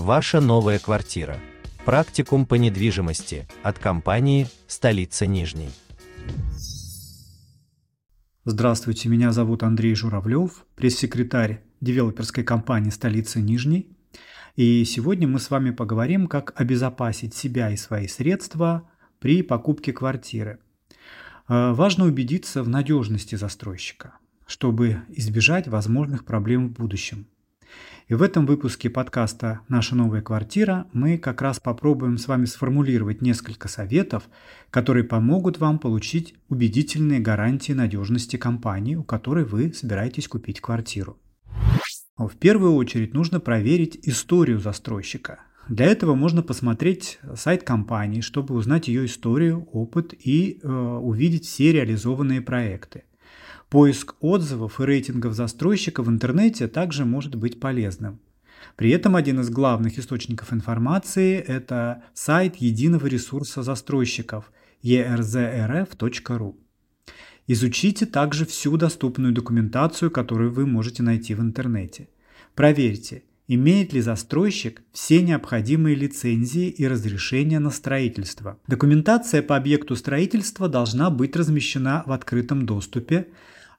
Ваша новая квартира. Практикум по недвижимости от компании «Столица Нижней». Здравствуйте, меня зовут Андрей Журавлев, пресс-секретарь девелоперской компании «Столица Нижней». И сегодня мы с вами поговорим, как обезопасить себя и свои средства при покупке квартиры. Э, важно убедиться в надежности застройщика, чтобы избежать возможных проблем в будущем. И в этом выпуске подкаста «Наша новая квартира» мы как раз попробуем с вами сформулировать несколько советов, которые помогут вам получить убедительные гарантии надежности компании, у которой вы собираетесь купить квартиру. В первую очередь нужно проверить историю застройщика. Для этого можно посмотреть сайт компании, чтобы узнать ее историю, опыт и э, увидеть все реализованные проекты. Поиск отзывов и рейтингов застройщика в интернете также может быть полезным. При этом один из главных источников информации – это сайт единого ресурса застройщиков erzrf.ru. Изучите также всю доступную документацию, которую вы можете найти в интернете. Проверьте, имеет ли застройщик все необходимые лицензии и разрешения на строительство. Документация по объекту строительства должна быть размещена в открытом доступе,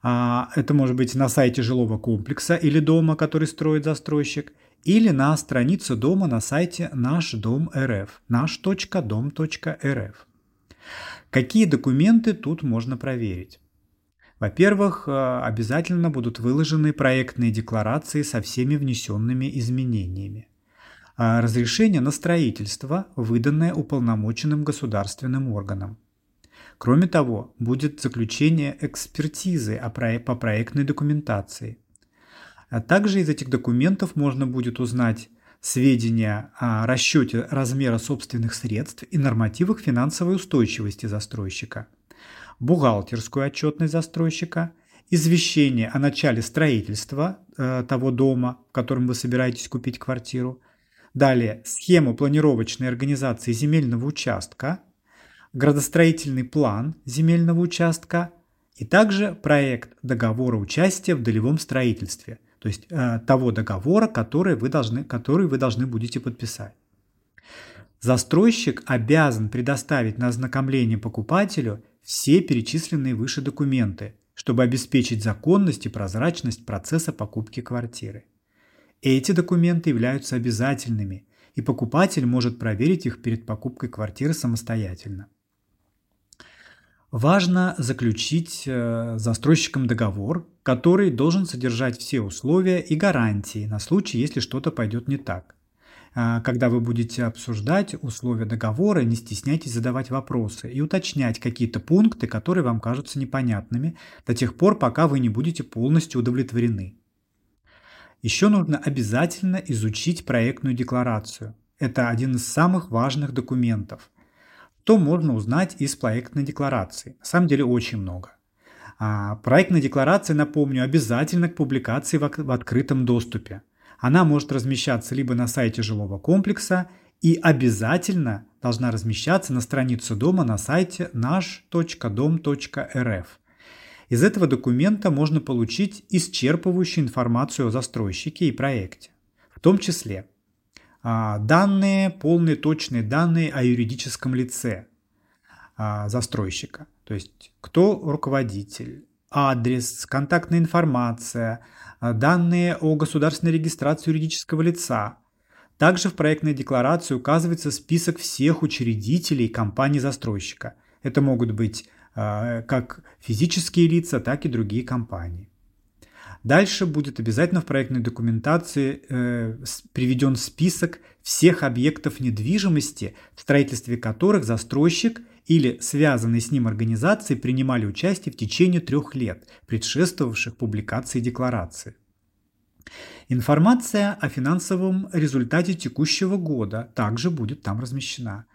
это может быть на сайте жилого комплекса или дома, который строит застройщик, или на странице дома на сайте Наш Дом РФ, наш.дом.рф. Какие документы тут можно проверить? Во-первых, э, обязательно будут выложены проектные декларации со всеми внесенными изменениями. А разрешение на строительство, выданное уполномоченным государственным органом. Кроме того, будет заключение экспертизы по проектной документации. А также из этих документов можно будет узнать сведения о расчете размера собственных средств и нормативах финансовой устойчивости застройщика, бухгалтерскую отчетность застройщика, извещение о начале строительства э, того дома, в котором вы собираетесь купить квартиру, далее схему планировочной организации земельного участка – градостроительный план земельного участка и также проект договора участия в долевом строительстве, то есть э, того договора, который вы, должны, который вы должны будете подписать. Застройщик обязан предоставить на ознакомление покупателю все перечисленные выше документы, чтобы обеспечить законность и прозрачность процесса покупки квартиры. Эти документы являются обязательными, и покупатель может проверить их перед покупкой квартиры самостоятельно. Важно заключить э, с застройщиком договор, который должен содержать все условия и гарантии на случай, если что-то пойдет не так. А, когда вы будете обсуждать условия договора, не стесняйтесь задавать вопросы и уточнять какие-то пункты, которые вам кажутся непонятными, до тех пор, пока вы не будете полностью удовлетворены. Еще нужно обязательно изучить проектную декларацию. Это один из самых важных документов – что можно узнать из проектной декларации? На самом деле очень много. А, проектная декларация, напомню, обязательно к публикации в открытом доступе. Она может размещаться либо на сайте жилого комплекса и обязательно должна размещаться на странице дома на сайте наш.дом.рф. Из этого документа можно получить исчерпывающую информацию о застройщике и проекте, в том числе данные, полные точные данные о юридическом лице а, застройщика. То есть кто руководитель, адрес, контактная информация, а, данные о государственной регистрации юридического лица. Также в проектной декларации указывается список всех учредителей компании-застройщика. Это могут быть как физические лица, так и другие компании. Дальше будет обязательно в проектной документации э, приведен список всех объектов недвижимости, в строительстве которых застройщик или связанные с ним организации принимали участие в течение трех лет, предшествовавших публикации декларации. Информация о финансовом результате текущего года также будет там размещена.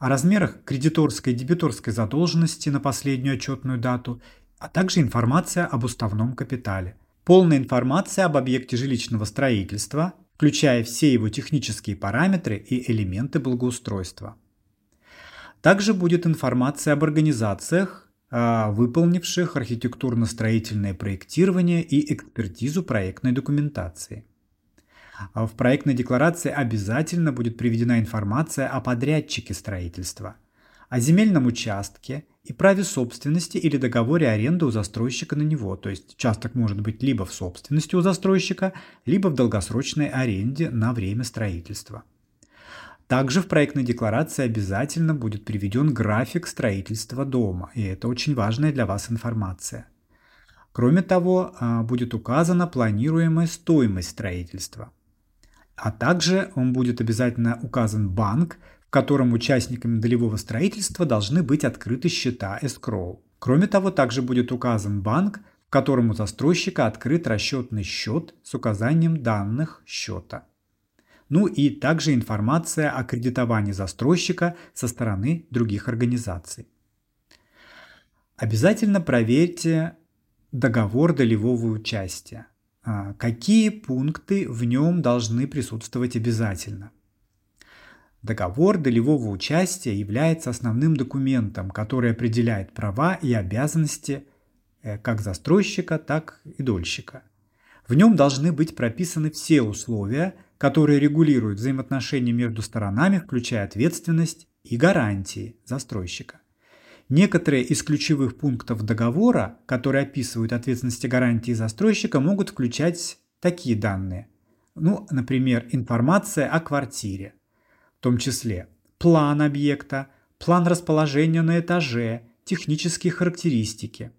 О размерах кредиторской и дебиторской задолженности на последнюю отчетную дату, а также информация об уставном капитале – Полная информация об объекте жилищного строительства, включая все его технические параметры и элементы благоустройства. Также будет информация об организациях, а, выполнивших архитектурно-строительное проектирование и экспертизу проектной документации. А в проектной декларации обязательно будет приведена информация о подрядчике строительства, о земельном участке и праве собственности или договоре аренды у застройщика на него. То есть участок может быть либо в собственности у застройщика, либо в долгосрочной аренде на время строительства. Также в проектной декларации обязательно будет приведен график строительства дома, и это очень важная для вас информация. Кроме того, а, будет указана планируемая стоимость строительства. А также он будет обязательно указан банк, в котором участниками долевого строительства должны быть открыты счета escrow. Кроме того, также будет указан банк, в котором у застройщика открыт расчетный счет с указанием данных счета. Ну и также информация о кредитовании застройщика со стороны других организаций. Обязательно проверьте договор долевого участия. А, какие пункты в нем должны присутствовать обязательно? Договор долевого участия является основным документом, который определяет права и обязанности э, как застройщика, так и дольщика. В нем должны быть прописаны все условия, которые регулируют взаимоотношения между сторонами, включая ответственность и гарантии застройщика. Некоторые из ключевых пунктов договора, которые описывают ответственности гарантии застройщика, могут включать такие данные. Ну, например, информация о квартире, в том числе план объекта, план расположения на этаже, технические характеристики.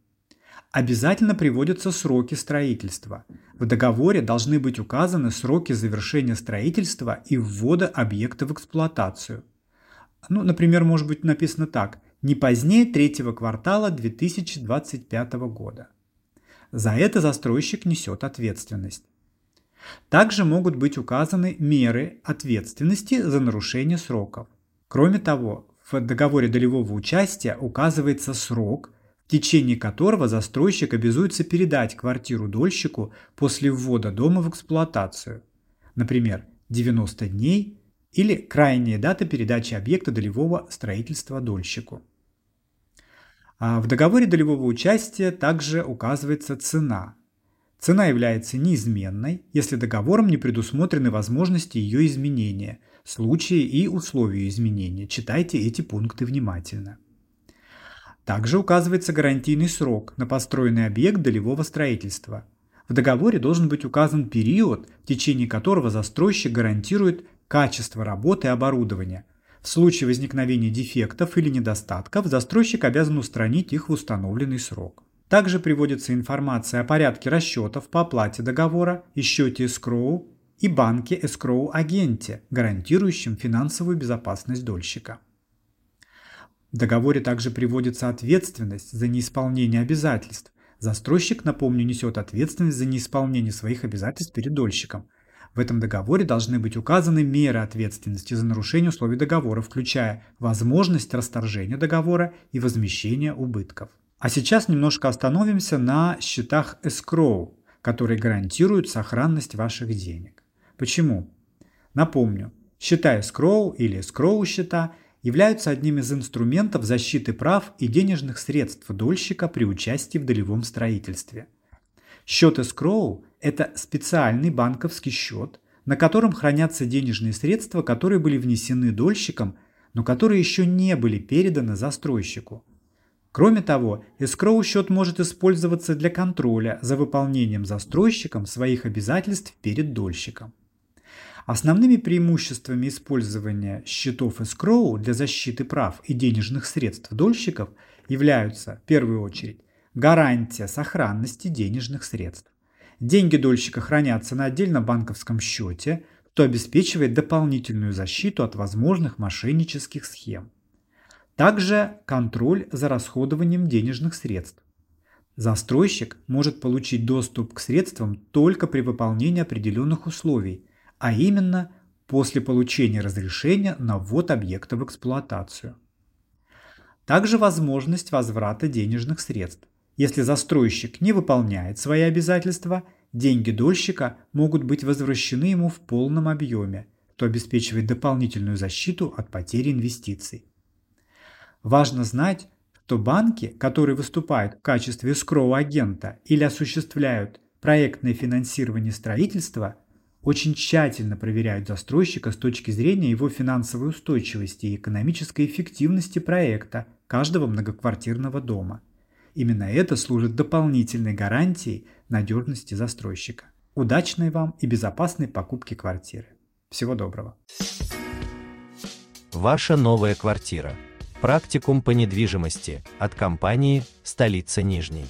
Обязательно приводятся сроки строительства. В договоре должны быть указаны сроки завершения строительства и ввода объекта в эксплуатацию. Ну, например, может быть написано так – не позднее третьего квартала 2025 года. За это застройщик несет ответственность. Также могут быть указаны меры ответственности за нарушение сроков. Кроме того, в договоре долевого участия указывается срок, в течение которого застройщик обязуется передать квартиру дольщику после ввода дома в эксплуатацию. Например, 90 дней или крайняя дата передачи объекта долевого строительства дольщику. А в договоре долевого участия также указывается цена. Цена является неизменной, если договором не предусмотрены возможности ее изменения, случаи и условия изменения. Читайте эти пункты внимательно. Также указывается гарантийный срок на построенный объект долевого строительства. В договоре должен быть указан период, в течение которого застройщик гарантирует качество работы и оборудования – в случае возникновения дефектов или недостатков застройщик обязан устранить их в установленный срок. Также приводится информация о порядке расчетов по оплате договора и счете escrow и банке escrow-агенте, гарантирующем финансовую безопасность дольщика. В договоре также приводится ответственность за неисполнение обязательств. Застройщик, напомню, несет ответственность за неисполнение своих обязательств перед дольщиком – в этом договоре должны быть указаны меры ответственности за нарушение условий договора, включая возможность расторжения договора и возмещения убытков. А сейчас немножко остановимся на счетах escrow, которые гарантируют сохранность ваших денег. Почему? Напомню, счета escrow или escrow счета являются одним из инструментов защиты прав и денежных средств дольщика при участии в долевом строительстве – Счет escrow – это специальный банковский счет, на котором хранятся денежные средства, которые были внесены дольщиком, но которые еще не были переданы застройщику. Кроме того, escrow счет может использоваться для контроля за выполнением застройщиком своих обязательств перед дольщиком. Основными преимуществами использования счетов escrow для защиты прав и денежных средств дольщиков являются, в первую очередь, гарантия сохранности денежных средств. Деньги дольщика хранятся на отдельном банковском счете, что обеспечивает дополнительную защиту от возможных мошеннических схем. Также контроль за расходованием денежных средств. Застройщик может получить доступ к средствам только при выполнении определенных условий, а именно после получения разрешения на ввод объекта в эксплуатацию. Также возможность возврата денежных средств. Если застройщик не выполняет свои обязательства, деньги дольщика могут быть возвращены ему в полном объеме, что обеспечивает дополнительную защиту от потери инвестиций. Важно знать, что банки, которые выступают в качестве скроу-агента или осуществляют проектное финансирование строительства, очень тщательно проверяют застройщика с точки зрения его финансовой устойчивости и экономической эффективности проекта каждого многоквартирного дома. Именно это служит дополнительной гарантией надежности застройщика. Удачной вам и безопасной покупки квартиры. Всего доброго. Ваша новая квартира. Практикум по недвижимости от компании «Столица Нижней».